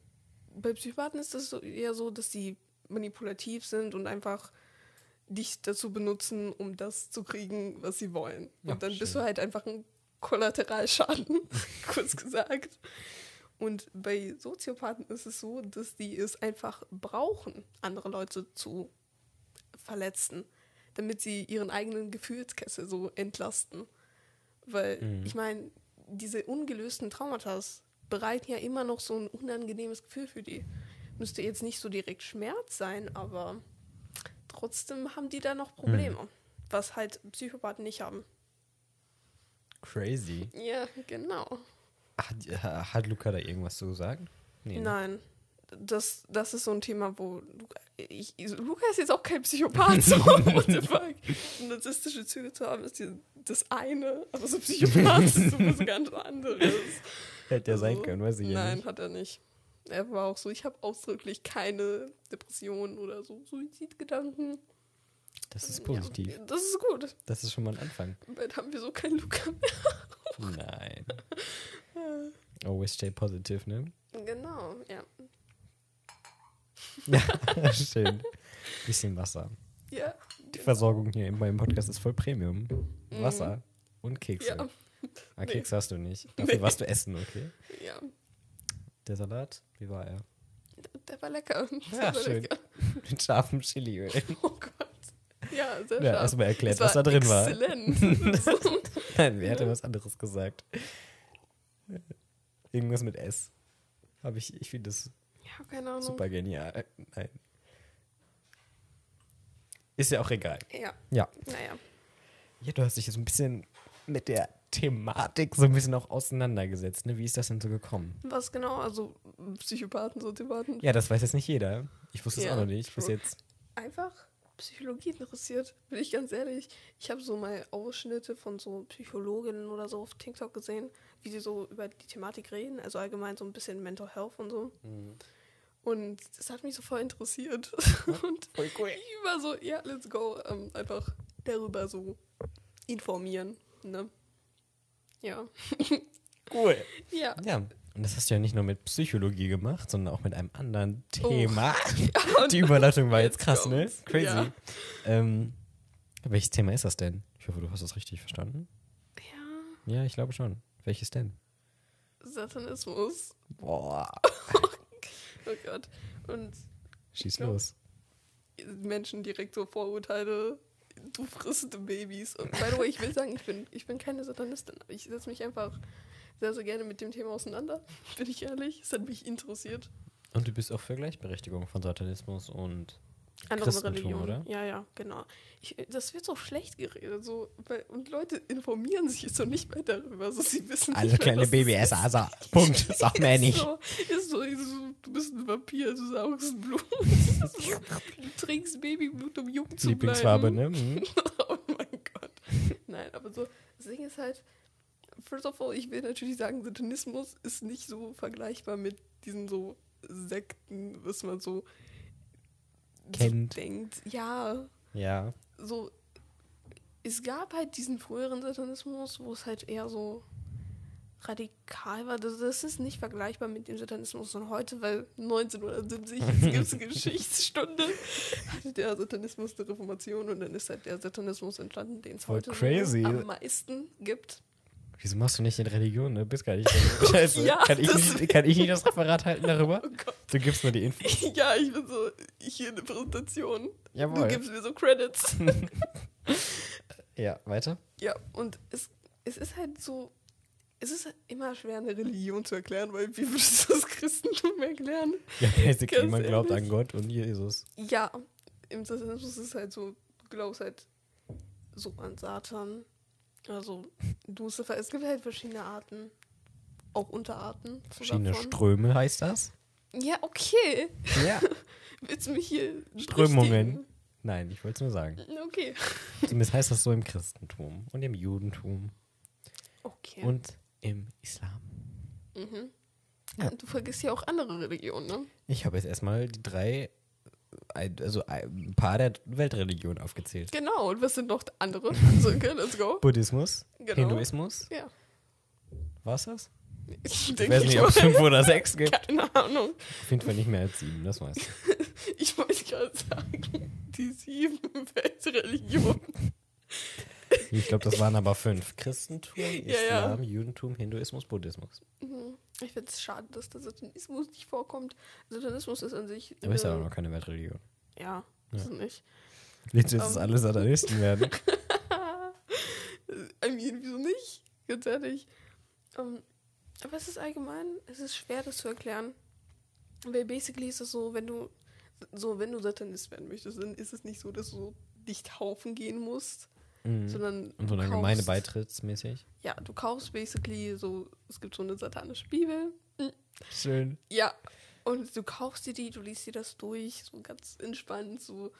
bei Psychopathen ist es eher so, dass sie manipulativ sind und einfach dich dazu benutzen, um das zu kriegen, was sie wollen. Und Ja, dann bist schön. du halt einfach ein Kollateralschaden, kurz gesagt. Und bei Soziopathen ist es so, dass die es einfach brauchen, andere Leute zu verletzen, damit sie ihren eigenen Gefühlskessel so entlasten. Weil, Mhm. ich meine, diese ungelösten Traumata bereiten ja immer noch so ein unangenehmes Gefühl für die. Müsste jetzt nicht so direkt Schmerz sein, aber trotzdem haben die da noch Probleme, was halt Psychopathen nicht haben. Crazy. Ja, genau. Hat, hat Luca da irgendwas zu sagen? Nee, ne? Nein. Das, das ist so ein Thema, wo Luca, ich, Luca ist jetzt auch kein Psychopath, so what the fuck. Narzisstische Züge zu haben ist das eine, aber so Psychopath ist so was ganz anderes. Hätte ja sein Also, können, weiß ich ja Nein, nicht. hat er nicht. Er war auch so, ich habe ausdrücklich keine Depressionen oder so Suizidgedanken. Das ist positiv. Ja, das ist gut. Das ist schon mal ein Anfang. Bald haben wir so keinen Luca mehr. Nein. Always stay positive, ne? Genau, ja. Ja, schön. Bisschen Wasser. Ja, Die Versorgung hier in meinem Podcast ist voll Premium. Wasser und Kekse. Mhm. ja, Ah, Nee. Kekse hast du nicht. Dafür Nee. warst du essen, okay? ja. Der Salat, wie war er? Der war lecker. Der Ja, war schön. lecker. Mit scharfem Chiliöl. Oh Gott. Ja, sehr Ja, scharf. erstmal erklärt, Es was da drin war. Exzellent. So. Nein, wer hätte was anderes gesagt? Irgendwas mit S. Habe ich, ich finde das ja, super genial. Nein. Ist ja auch egal. Ja, Ja. naja. Ja, du hast dich jetzt ein bisschen mit der Thematik so ein bisschen auch auseinandergesetzt. Ne? Wie ist das denn so gekommen? Was genau? Also Psychopathen, Soziopathen. Ja, das weiß jetzt nicht jeder. Ich wusste es Ja, auch noch nicht. Bis jetzt. Einfach Psychologie interessiert, bin ich ganz ehrlich. Ich habe so mal Ausschnitte von so Psychologinnen oder so auf TikTok gesehen, wie sie so über die Thematik reden, also allgemein so ein bisschen Mental Health und so. Und das hat mich so voll interessiert. Und Voll cool. ich war so, ja, let's go. Ähm, einfach darüber so informieren. Ne? Ja. Cool. Ja. Ja, und das hast du ja nicht nur mit Psychologie gemacht, sondern auch mit einem anderen Thema. ja Die Überleitung war jetzt krass, ne? Crazy. Ja. Ähm, welches Thema ist das denn? Ich hoffe, du hast das richtig verstanden. ja. Ja, ich glaube schon. Welches denn? Satanismus. Boah. Oh Gott. Und Schieß Ja. los. Menschen direkt so Vorurteile. Du frisst Babys. Und by the way, ich will sagen, ich bin, ich bin keine Satanistin. Ich setze mich einfach sehr, sehr gerne mit dem Thema auseinander. Bin ich ehrlich. Es hat mich interessiert. Und du bist auch für Gleichberechtigung von Satanismus und Andere Religionen. oder? Ja, ja, genau. Ich, das wird so schlecht geredet. So, und Leute informieren sich jetzt so nicht mehr darüber. So, sie wissen alle nicht kleine ist. Also, Punkt. Sag mir nicht. So, ist so, ist so, du bist ein Vampir, du saugst Blut. du trinkst Babyblut, um jung zu Lieblingsfarbe, bleiben. ne? Mhm. oh mein Gott. Nein, aber so, das Ding ist halt, first of all, ich will natürlich sagen, Satanismus ist nicht so vergleichbar mit diesen so Sekten, was man so, Kennt. so denkt. Ja, Ja. so, es gab halt diesen früheren Satanismus, wo es halt eher so radikal war. Das, das ist nicht vergleichbar mit dem Satanismus von heute, weil 1970 gibt es eine Geschichtsstunde, hatte der Satanismus der Reformation und dann ist halt der Satanismus entstanden, den es heute crazy. Am meisten gibt. Wieso machst du nicht in Religion? Du bist gar nicht. Scheiße. Ja, kann, ich nicht, kann ich nicht das Referat halten darüber? Oh Gott. Du gibst nur die Info. Ja, ich bin so, hier eine Präsentation. Du Jawohl. gibst mir so Credits. Ja, weiter. Ja, und es, es ist halt so, es ist halt immer schwer, eine Religion zu erklären, weil wie würdest du das Christentum erklären? Ja, basically, man glaubt an Gott und Jesus. Ja, im Satanismus ist es halt so, du glaubst halt so an Satan, also Lucifer. Es gibt halt verschiedene Arten, auch Unterarten. Verschiedene davon. Ströme heißt das. Ja, okay. Ja. Willst du mich hier Strömungen. Nein, ich wollte es nur sagen. Okay. Zumindest heißt das so im Christentum und im Judentum Okay. und im Islam. mhm. Ja. Und du vergisst ja auch andere Religionen, ne? Ich habe jetzt erstmal die drei, ein- also ein paar der Weltreligionen aufgezählt. Genau, und was sind noch andere? Also, okay, let's go. Buddhismus, Genau. Hinduismus, Ja. war's das? Ich Ich denke, weiß nicht, ich ob es fünf oder sechs gibt. Keine Ahnung. Auf jeden Fall nicht mehr als sieben, das weißt du. Ich wollte gerade sagen, die sieben Weltreligionen. Ich glaube, das waren aber fünf. Christentum, ja. Islam, Judentum, Hinduismus, Buddhismus. Mhm. Ich finde es schade, dass der Satanismus nicht vorkommt. Satanismus ist an sich. Aber ist ja auch noch keine Weltreligion. Ja, ist es nicht. Du jetzt, dass Ähm. alle Satanisten werden? I mean, wieso nicht? Ganz ehrlich. Ähm, aber es ist allgemein, es ist schwer, das zu erklären. Weil basically ist es so, wenn du so, wenn du Satanist werden möchtest, dann ist es nicht so, dass du dich taufen gehen musst, Mhm. sondern Und so eine kaufst- beitrittsmäßig. Ja, du kaufst basically so, es gibt so eine satanische Bibel. Schön. Ja. Und du kaufst dir die, du liest dir das durch, so ganz entspannt, so.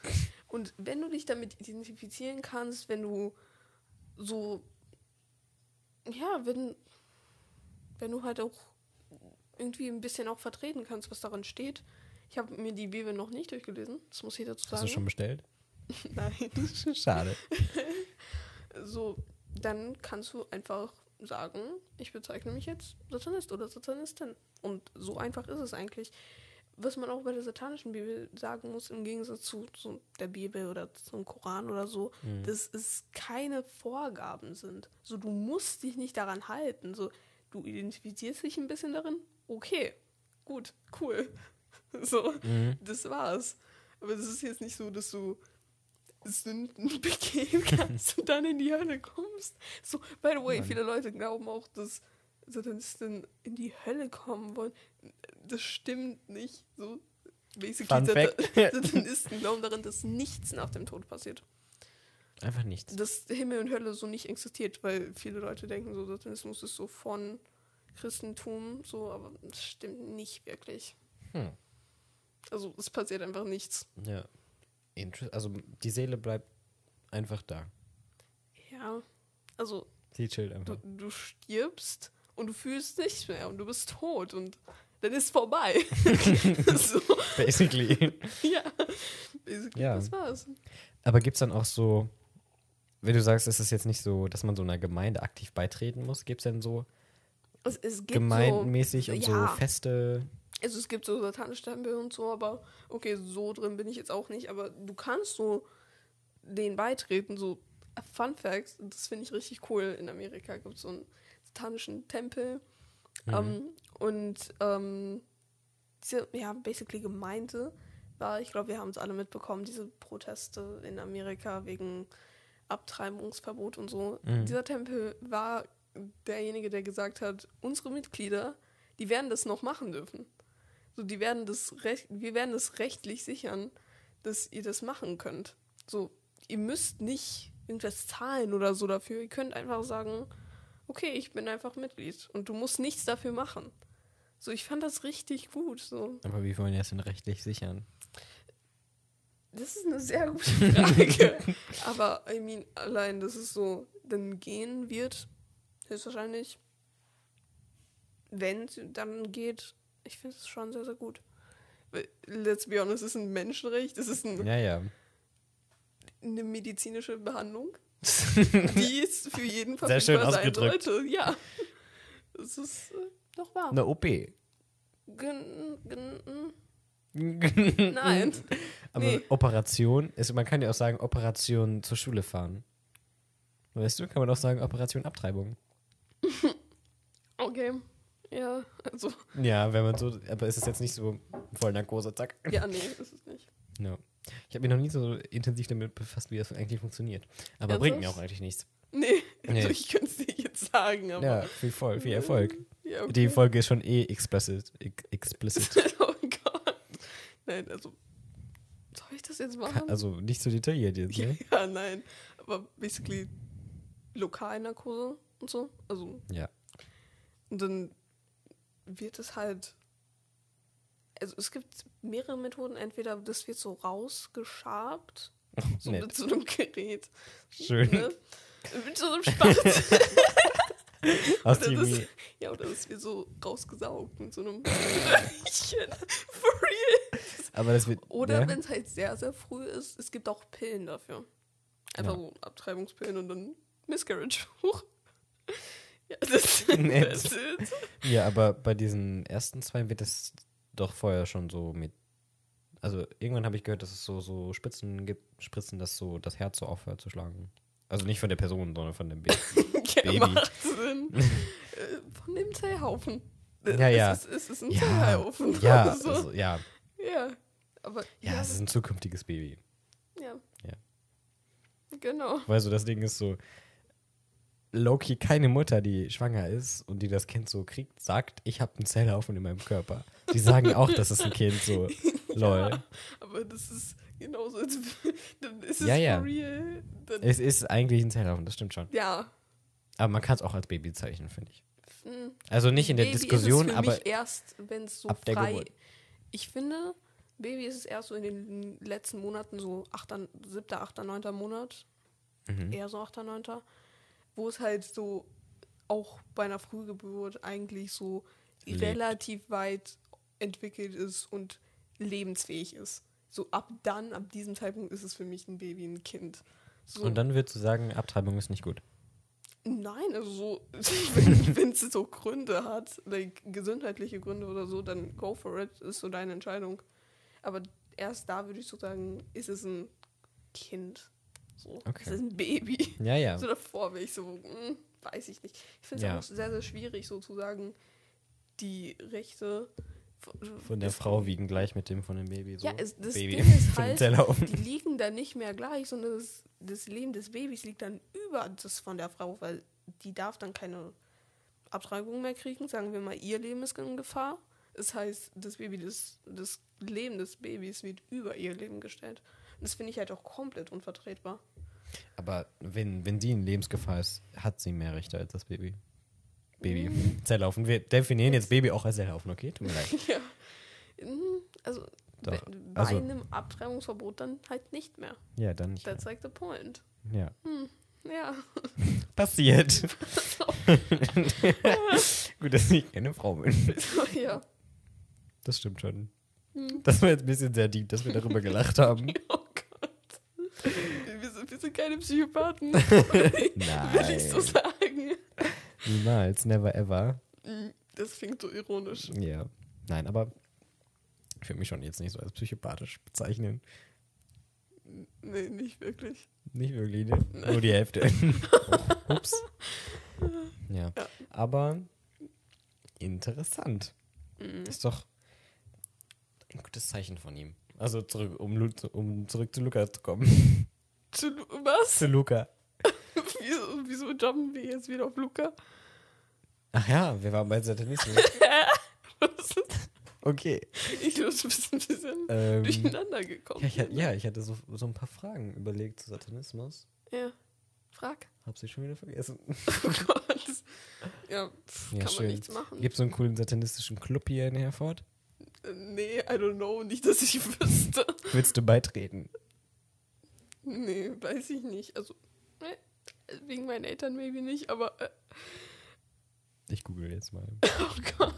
Und wenn du dich damit identifizieren kannst, wenn du so, ja, wenn, wenn du halt auch irgendwie ein bisschen auch vertreten kannst, was darin steht. Ich habe mir die Bibel noch nicht durchgelesen, das muss ich dazu sagen. Hast du schon bestellt? Nein. Schade. So, dann kannst du einfach sagen, ich bezeichne mich jetzt Satanist oder Satanistin. Und so einfach ist es eigentlich. Was man auch bei der satanischen Bibel sagen muss, im Gegensatz zu, zu der Bibel oder zum Koran oder so, Mhm. dass es keine Vorgaben sind. So, du musst dich nicht daran halten. So, du identifizierst dich ein bisschen darin, okay, gut, cool. So, Mhm. das war's. Aber es ist jetzt nicht so, dass du Sünden begehen kannst und dann in die Hölle kommst. So, by the way, Mann. viele Leute glauben auch, dass Satanisten in die Hölle kommen wollen. Das stimmt nicht. So, basically, Sat-. Satanisten glauben daran, dass nichts nach dem Tod passiert. Einfach nichts. Dass Himmel und Hölle so nicht existiert, weil viele Leute denken, so Satanismus ist so von Christentum, so, aber das stimmt nicht wirklich. Hm. Also es passiert einfach nichts. Ja. Also die Seele bleibt einfach da. Ja, also Sie chillt du, einfach. du stirbst und du fühlst nichts mehr und du bist tot und dann ist vorbei. so, Basically. ja, basically, Ja. das war's. Aber gibt es dann auch so, wenn du sagst, es ist jetzt nicht so, dass man so einer Gemeinde aktiv beitreten muss, gibt es denn so Es, es gibt gemeindenmäßig so, und ja, so feste. Also es gibt so satanische Tempel und so, aber okay, so drin bin ich jetzt auch nicht, aber du kannst so denen beitreten, so Fun Facts, das finde ich richtig cool. In Amerika gibt es so einen satanischen Tempel Mhm. Ähm, und ähm, diese, ja, basically gemeinte war, ich glaube, wir haben es alle mitbekommen, diese Proteste in Amerika wegen Abtreibungsverbot und so. Mhm. Dieser Tempel war derjenige, der gesagt hat, unsere Mitglieder, die werden das noch machen dürfen. So, die werden das recht, wir werden das rechtlich sichern, dass ihr das machen könnt. So, ihr müsst nicht irgendwas zahlen oder so dafür. Ihr könnt einfach sagen, okay, ich bin einfach Mitglied und du musst nichts dafür machen. So, ich fand das richtig gut. So, Aber wie wollen die das denn rechtlich sichern? das ist eine sehr gute Frage. Aber I mean, allein, dass es so dann gehen wird, höchstwahrscheinlich, wenn es dann geht, ich finde es schon sehr, sehr gut. Let's be honest, es ist ein Menschenrecht, es ist ein, Ja, ja. eine medizinische Behandlung, die es für jeden Sehr schön verfügbar sein sollte. Ja, es ist äh, doch wahr. Eine OP. Gen, gen, mm, nein. Aber Nee. Operation, ist, man kann ja auch sagen, Operation zur Schule fahren. Weißt du, kann man auch sagen, Operation Abtreibung. Okay. Ja, also, Ja, wenn man so, aber ist es jetzt nicht so voll Narkose, zack. ja, nee, ist es nicht. No. Ich habe mich noch nie so intensiv damit befasst, wie das eigentlich funktioniert. Aber bringt mir Ernsthaft? auch eigentlich nichts. Nee, Nee. also ich könnte es dir jetzt sagen, aber. Ja, viel, voll, viel Erfolg. Ja, okay. Die Folge ist schon eh explicit. ex- explicit. oh Gott. Nein, also. Soll ich das jetzt machen? Also nicht so detailliert jetzt, ne? ja, nein. Aber basically Lokalnarkose und so. Also, Ja. und dann wird es halt. Also es gibt mehrere Methoden. Entweder das wird so rausgeschabt, so Nett. mit so einem Gerät. Schön. Ne? Mit so einem Spatz. Aus Oder das, ja, oder das wird so rausgesaugt mit so einem Röhrchen. For real. Aber das wird. Oder ja? wenn es halt sehr, sehr früh ist, es gibt auch Pillen dafür. Einfach Ja. so Abtreibungspillen und dann Miscarriage. Huch. Ja, das, das. Ja, aber bei diesen ersten zwei wird es doch vorher schon so mit. Also irgendwann habe ich gehört, dass es so, so Spritzen gibt, Spritzen, dass so das Herz so aufhört zu schlagen. Also nicht von der Person, sondern von dem Baby. Ja, macht Sinn. Äh, Von dem Zellhaufen. Äh, Ja, ja. Es ist, es ist ein Ja, Zellhaufen. ja, Also, also, ja, ja. Aber ja, es ist ein zukünftiges Baby. ja. Ja. Genau. Weil so das Ding ist so, Loki, keine Mutter, die schwanger ist und die das Kind so kriegt, sagt, ich habe einen Zellhaufen in meinem Körper. Die sagen auch, das ist ein Kind, so, lol. Ja, aber das ist genauso, als dann ist es Ja, ja. real. Dann, Es ist eigentlich ein Zellhaufen, das stimmt schon. ja. Aber man kann es auch als Baby bezeichnen, finde ich. Hm. Also nicht in der Baby Diskussion, ist es für aber mich erst, wenn es so ab der frei. Geburt. Ich finde, Baby ist es erst so in den letzten Monaten, so 8., 7., 8., 9. Monat, Mhm. eher so 8., 9., wo es halt so auch bei einer Frühgeburt eigentlich so Lebt. relativ weit entwickelt ist und lebensfähig ist. So ab dann, ab diesem Zeitpunkt ist es für mich ein Baby, ein Kind. So, Und dann würdest du sagen, Abtreibung ist nicht gut. Nein, also so, wenn es so Gründe hat, like gesundheitliche Gründe oder so, dann go for it, ist so deine Entscheidung. Aber erst da würde ich so sagen, ist es ein Kind. So, Okay. es ist ein Baby. Ja, ja. So davor wäre ich so, hm, weiß ich nicht. Ich finde es Ja. auch sehr, sehr schwierig, sozusagen, die Rechte Von der des- Frau wiegen gleich mit dem von dem Baby. So. Ja, es, das Baby Ding ist von halt, die liegen dann nicht mehr gleich, sondern das, das Leben des Babys liegt dann über das von der Frau, weil die darf dann keine Abtreibung mehr kriegen. Sagen wir mal, ihr Leben ist in Gefahr. Das heißt, das Baby, das, das Leben des Babys wird über ihr Leben gestellt. Das finde ich halt auch komplett unvertretbar. Aber wenn, wenn sie in Lebensgefahr ist, hat sie mehr Rechte als das Baby. Baby. Mhm. Zellhaufen. Wir definieren jetzt Baby auch als Zellhaufen, okay? Tut mir leid. ja. Mhm, Also, Doch, bei, also- einem Abtreibungsverbot dann halt nicht mehr. Ja, dann nicht. That's like the point. Mehr. Ja. Ja. Passiert. Gut, dass ich keine Frau bin. ja. Das stimmt schon. Hm. Das war jetzt ein bisschen sehr deep, dass wir darüber gelacht haben. Wir sind, keine Psychopathen. Will ich so Nein. sagen. Niemals. Never ever. Mm, Das klingt so ironisch. Ja. Nein, aber ich würde mich schon jetzt nicht so als psychopathisch bezeichnen. Nee, nicht wirklich. Nicht wirklich, ne? Nur die Hälfte. oh, ups. Ja. Ja. Aber Interessant. Mhm. Ist doch ein gutes Zeichen von ihm. Also zurück, um, um zurück zu Luca zu kommen. Zu, was? zu Luca. wieso, wieso jumpen wir jetzt wieder auf Luca? Ach ja, wir waren bei Satanismus. Okay. Ich glaube, du bist ein bisschen Ähm, durcheinander gekommen. ja, ich, hatte- ja, ich hatte so, so ein paar Fragen überlegt zu Satanismus. Ja. Frag. Hab sie schon wieder vergessen. Oh Gott. Ja, pff, Ja, kann schön. man nichts machen. Gibt so einen coolen satanistischen Club hier in Herford? Äh, Nee, I don't know. Nicht, dass ich wüsste. Willst du beitreten? Nee, weiß ich nicht. Also, wegen meinen Eltern maybe nicht, aber. Äh, Ich google jetzt mal. oh Gott.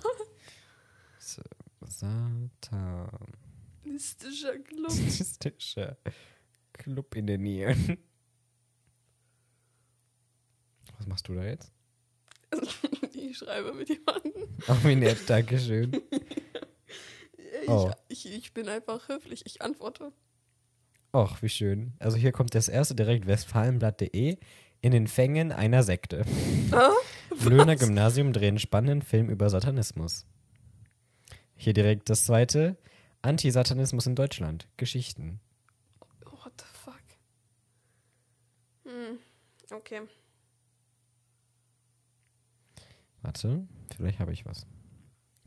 S- Satanistischer Listischer Club. Club in der Nähe. Was machst du da jetzt? ich schreibe mit jemandem. Ach, wie nett, Dankeschön. Ich, Oh. ich, ich bin einfach höflich. Ich antworte. Och, wie schön. Also hier kommt das erste direkt westfalenblatt.de in den Fängen einer Sekte. Ah, Löhner Gymnasium drehen spannenden Film über Satanismus. Hier direkt das zweite. Antisatanismus in Deutschland. Geschichten. What the fuck? Hm, okay. Warte, vielleicht habe ich was.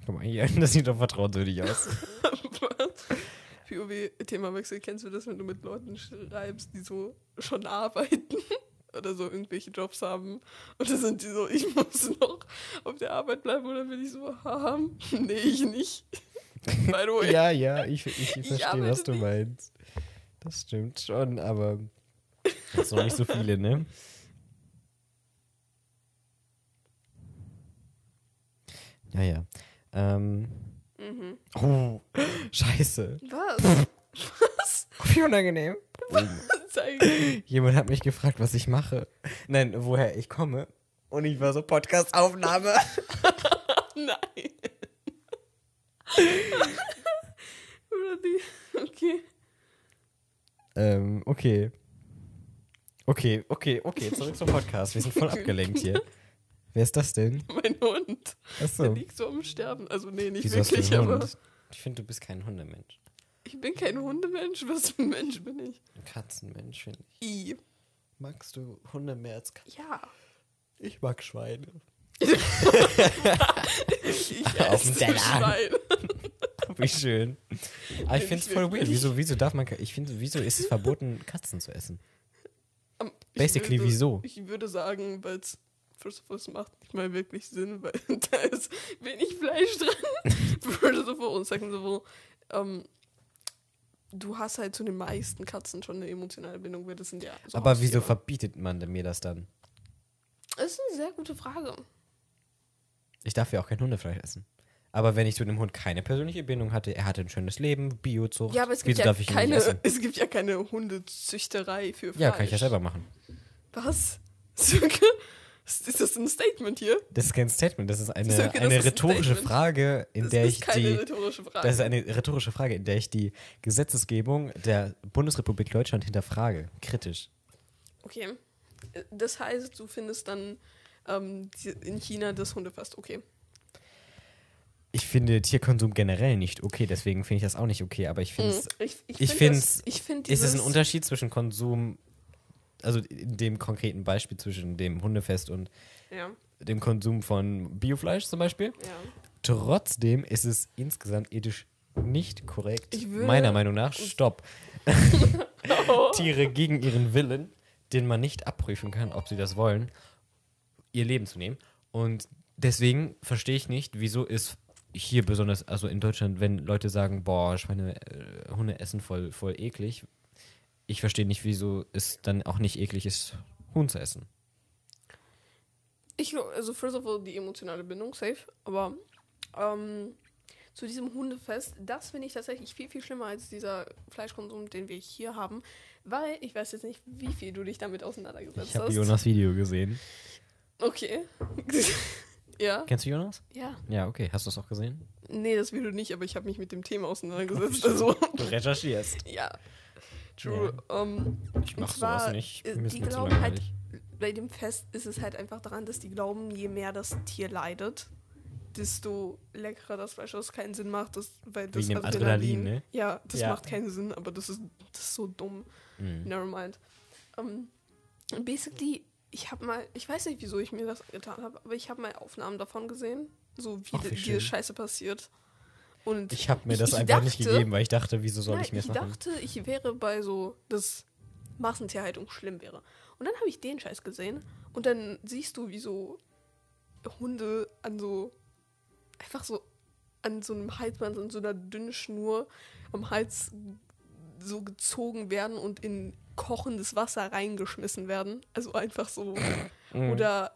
Guck mal hier, das sieht doch vertrauenswürdig aus. POW, Themawechsel, kennst du das, wenn du mit Leuten schreibst, die so schon arbeiten oder so irgendwelche Jobs haben und dann sind die so, ich muss noch auf der Arbeit bleiben oder will ich so haben? Nee, ich nicht. By the way. ja, ja, ich, ich, ich verstehe, was du nicht. meinst. Das stimmt schon, aber das sind noch nicht so viele, ne? Ja, ja. Ähm. Mhm. Oh, scheiße. Was? Was? Wie unangenehm. Zeig. Jemand hat mich gefragt, was ich mache. Nein, woher ich komme. Und ich war so Podcast-Aufnahme. Nein. Okay. ähm, okay. Okay, okay, okay, zurück zum Podcast. Wir sind voll abgelenkt hier. Wer ist das denn? Mein Hund. Der Achso. liegt so am Sterben. Also, nee, nicht Wieso wirklich, aber. Hund? Ich finde, du bist kein Hundemensch. Ich bin kein Hundemensch. Was für ein Mensch bin ich? Ein Katzenmensch, finde ich. I. Magst du Hunde mehr als Katzen? Ja. Ich mag Schweine. Ich Auf esse dem Teller. Schwein. Wie schön. Aber ich finde es voll weird. Wieso, wieso darf man, ich finde, wieso ist es verboten, Katzen zu essen? Um, ich Basically, würde, wieso? Ich würde sagen, weil es first of all, es macht nicht mal wirklich Sinn, weil da ist wenig Fleisch drin. first of all. Und second of all, ähm, du hast halt zu den meisten Katzen schon eine emotionale Bindung, weil das sind ja so Aber wieso verbietet man mir das dann? Das ist eine sehr gute Frage. Ich darf ja auch kein Hundefleisch essen. Aber wenn ich zu dem Hund keine persönliche Bindung hatte, er hatte ein schönes Leben, Biozucht, Ja, aber es gibt, ja keine, es gibt ja keine Hundezüchterei für Fleisch. Ja, kann ich ja selber machen. Was? Ist das ein Statement hier? Das ist kein Statement, das ist eine, das eine ist ein rhetorische Statement. Frage, in das der ist ich keine die rhetorische Frage. Das ist eine rhetorische Frage, in der ich die Gesetzesgebung der Bundesrepublik Deutschland hinterfrage. Kritisch. Okay. Äh, Das heißt, du findest dann ähm, in China das Hundefest okay. Ich finde Tierkonsum generell nicht okay, deswegen finde ich das auch nicht okay, aber ich finde es. Mhm. Ich, ich, ich find find's- das- ich find Ist es ein Unterschied zwischen Konsum, also in dem konkreten Beispiel zwischen dem Hundefest und Ja, dem Konsum von Biofleisch zum Beispiel? ja. Trotzdem ist es insgesamt ethisch nicht korrekt. Meiner Meinung nach. Stopp. Oh. Tiere gegen ihren Willen, den man nicht abprüfen kann, ob sie das wollen, ihr Leben zu nehmen. Und deswegen verstehe ich nicht, wieso ist hier besonders, also in Deutschland, wenn Leute sagen, boah, Schweine, äh, Hunde essen voll, voll eklig. Ich verstehe nicht, wieso es dann auch nicht eklig ist, Huhn zu essen. Ich also first of all die emotionale Bindung, safe. Aber ähm, zu diesem Hundefest, das finde ich tatsächlich viel, viel schlimmer als dieser Fleischkonsum, den wir hier haben. Weil, ich weiß jetzt nicht, wie viel du dich damit auseinandergesetzt Ich habe hast. Jonas Video gesehen. Okay. ja? Kennst du Jonas? Ja. Ja, okay. Hast du das auch gesehen? Nee, das Video nicht, aber ich habe mich mit dem Thema auseinandergesetzt. Also, Du recherchierst. ja. True. Ähm, Ich mach zwar, sowas nicht. äh, Mir die glauben halt, bei dem Fest ist es halt einfach daran, dass die glauben, je mehr das Tier leidet, desto leckerer das Fleisch ist. Keinen Sinn macht, das, weil das Wegen dem Adrenalin, ne? Ja, das Ja. macht keinen Sinn, aber das ist, das ist so dumm. Mhm. Nevermind. Um, basically, ich habe mal, ich weiß nicht, wieso ich mir das getan habe, aber ich habe mal Aufnahmen davon gesehen, so wie, Ach, wie diese Scheiße passiert. Und Ich habe mir das ich einfach nicht dachte- gegeben, weil ich dachte, wieso soll Nein, ich mir das ich machen? dachte, ich wäre bei so, dass Massentierhaltung schlimm wäre. Und dann habe ich den Scheiß gesehen und dann siehst du, wie so Hunde an so, einfach so an so einem Halsband, an so einer dünnen Schnur am Hals so gezogen werden und in kochendes Wasser reingeschmissen werden. Also einfach so. Mhm. Oder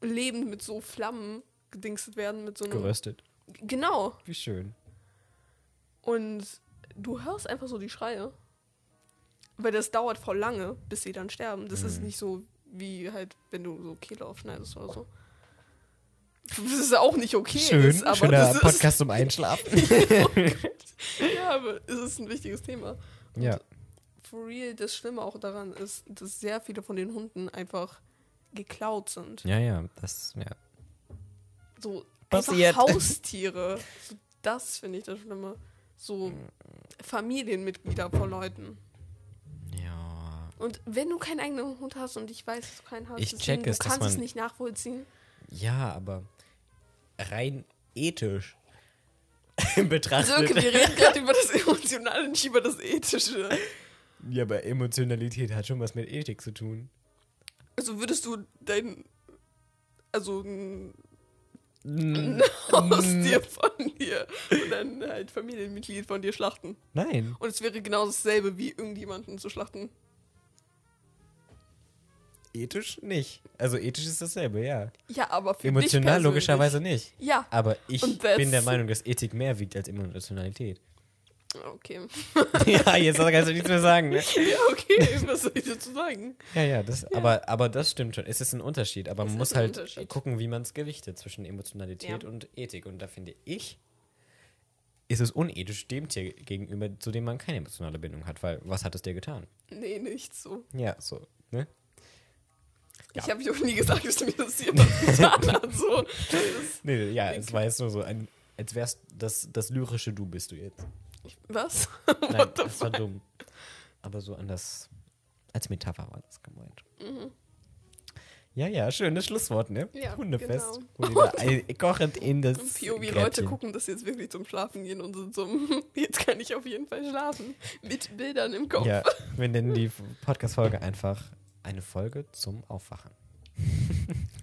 lebend mit so Flammen gedingst werden, mit so einem. Geröstet. Genau. Wie schön. Und du hörst einfach so die Schreie. Weil das dauert voll lange, bis sie dann sterben. Das ist Mhm. nicht so wie halt, wenn du so Kehle aufschneidest oder so. Das ist auch nicht okay. Schön, ist, aber schöner das ist, Podcast zum Einschlafen. Ja, aber es ist ein wichtiges Thema. ja. For real, das Schlimme auch daran ist, dass sehr viele von den Hunden einfach geklaut sind. Ja, ja, das, ja. So Passiert. einfach Haustiere. So, das finde ich das Schlimme. So Familienmitglieder von Leuten. Ja. Und wenn du keinen eigenen Hund hast und ich weiß, dass du keinen hast, Ich deswegen, check es, du kannst es man- nicht nachvollziehen. Ja, aber rein ethisch betrachtet. Sönke, wir reden gerade über das Emotionale, nicht über das Ethische. Ja, aber Emotionalität hat schon was mit Ethik zu tun. Also würdest du dein, also ein Haustier von dir und dann halt Familienmitglied von dir schlachten. Nein. Und es wäre genau dasselbe, wie irgendjemanden zu schlachten. Ethisch nicht. Also ethisch ist dasselbe, ja. Ja, aber für dich Emotional persönlich. logischerweise nicht. Ja, Aber ich bin der Meinung, dass Ethik mehr wiegt als Emotionalität. Okay. ja, jetzt kannst du nichts mehr sagen. Ne? Ja, okay, was soll ich dazu sagen? Ja, ja, das, Aber, aber das stimmt schon. Es ist ein Unterschied. Aber Es man muss halt gucken, wie man es gewichtet zwischen Emotionalität Ja. und Ethik. Und da finde ich, ist es unethisch dem Tier gegenüber, zu dem man keine emotionale Bindung hat. Weil, was hat es dir getan? Nee, nicht so. Ja, so. Ne? Ja. Ich habe dir auch nie gesagt, dass mir das jemand getan hat. So. Das, Nee, ja, es war jetzt nur so, ein, als wärst das, das lyrische Du bist du jetzt. Ich, was? Nein, das war dumm. Aber so anders, als Metapher war das gemeint. Mhm. Ja, ja, schönes Schlusswort, ne? Ja, Hundefest. genau. Ein- kochend in das Und POV-Leute gucken, dass sie jetzt wirklich zum Schlafen gehen und sind so, jetzt kann ich auf jeden Fall schlafen. Mit Bildern im Kopf. Ja, wir nennen die Podcast-Folge einfach eine Folge zum Aufwachen.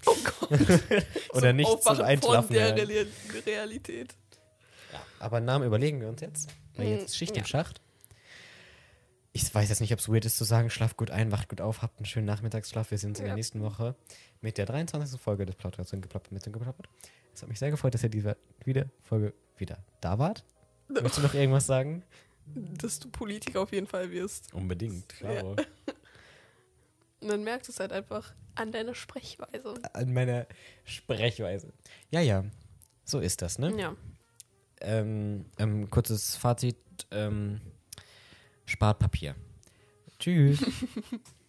Oh Gott. Oder Zum nicht zum Einschlafen. Von der Realität. Ja, aber einen Namen überlegen wir uns jetzt. Weil Hm, jetzt ist Schicht ja. im Schacht. Ich weiß jetzt nicht, ob es weird ist zu sagen, schlaft gut ein, wacht gut auf, habt einen schönen Nachmittagsschlaf. Wir sehen uns in der Ja. nächsten Woche mit der 23. Folge des Podcasts geplappert mit geplappert. Es hat mich sehr gefreut, dass ihr diese wieder Folge wieder da wart. Möchtest du noch irgendwas sagen? Dass du Politiker auf jeden Fall wirst. Unbedingt, klar. Und dann merkst du es halt einfach an deiner Sprechweise. An meiner Sprechweise. Ja, ja, so ist das, ne? Ja. Ähm, ähm, kurzes Fazit: ähm, Spart Papier. Tschüss.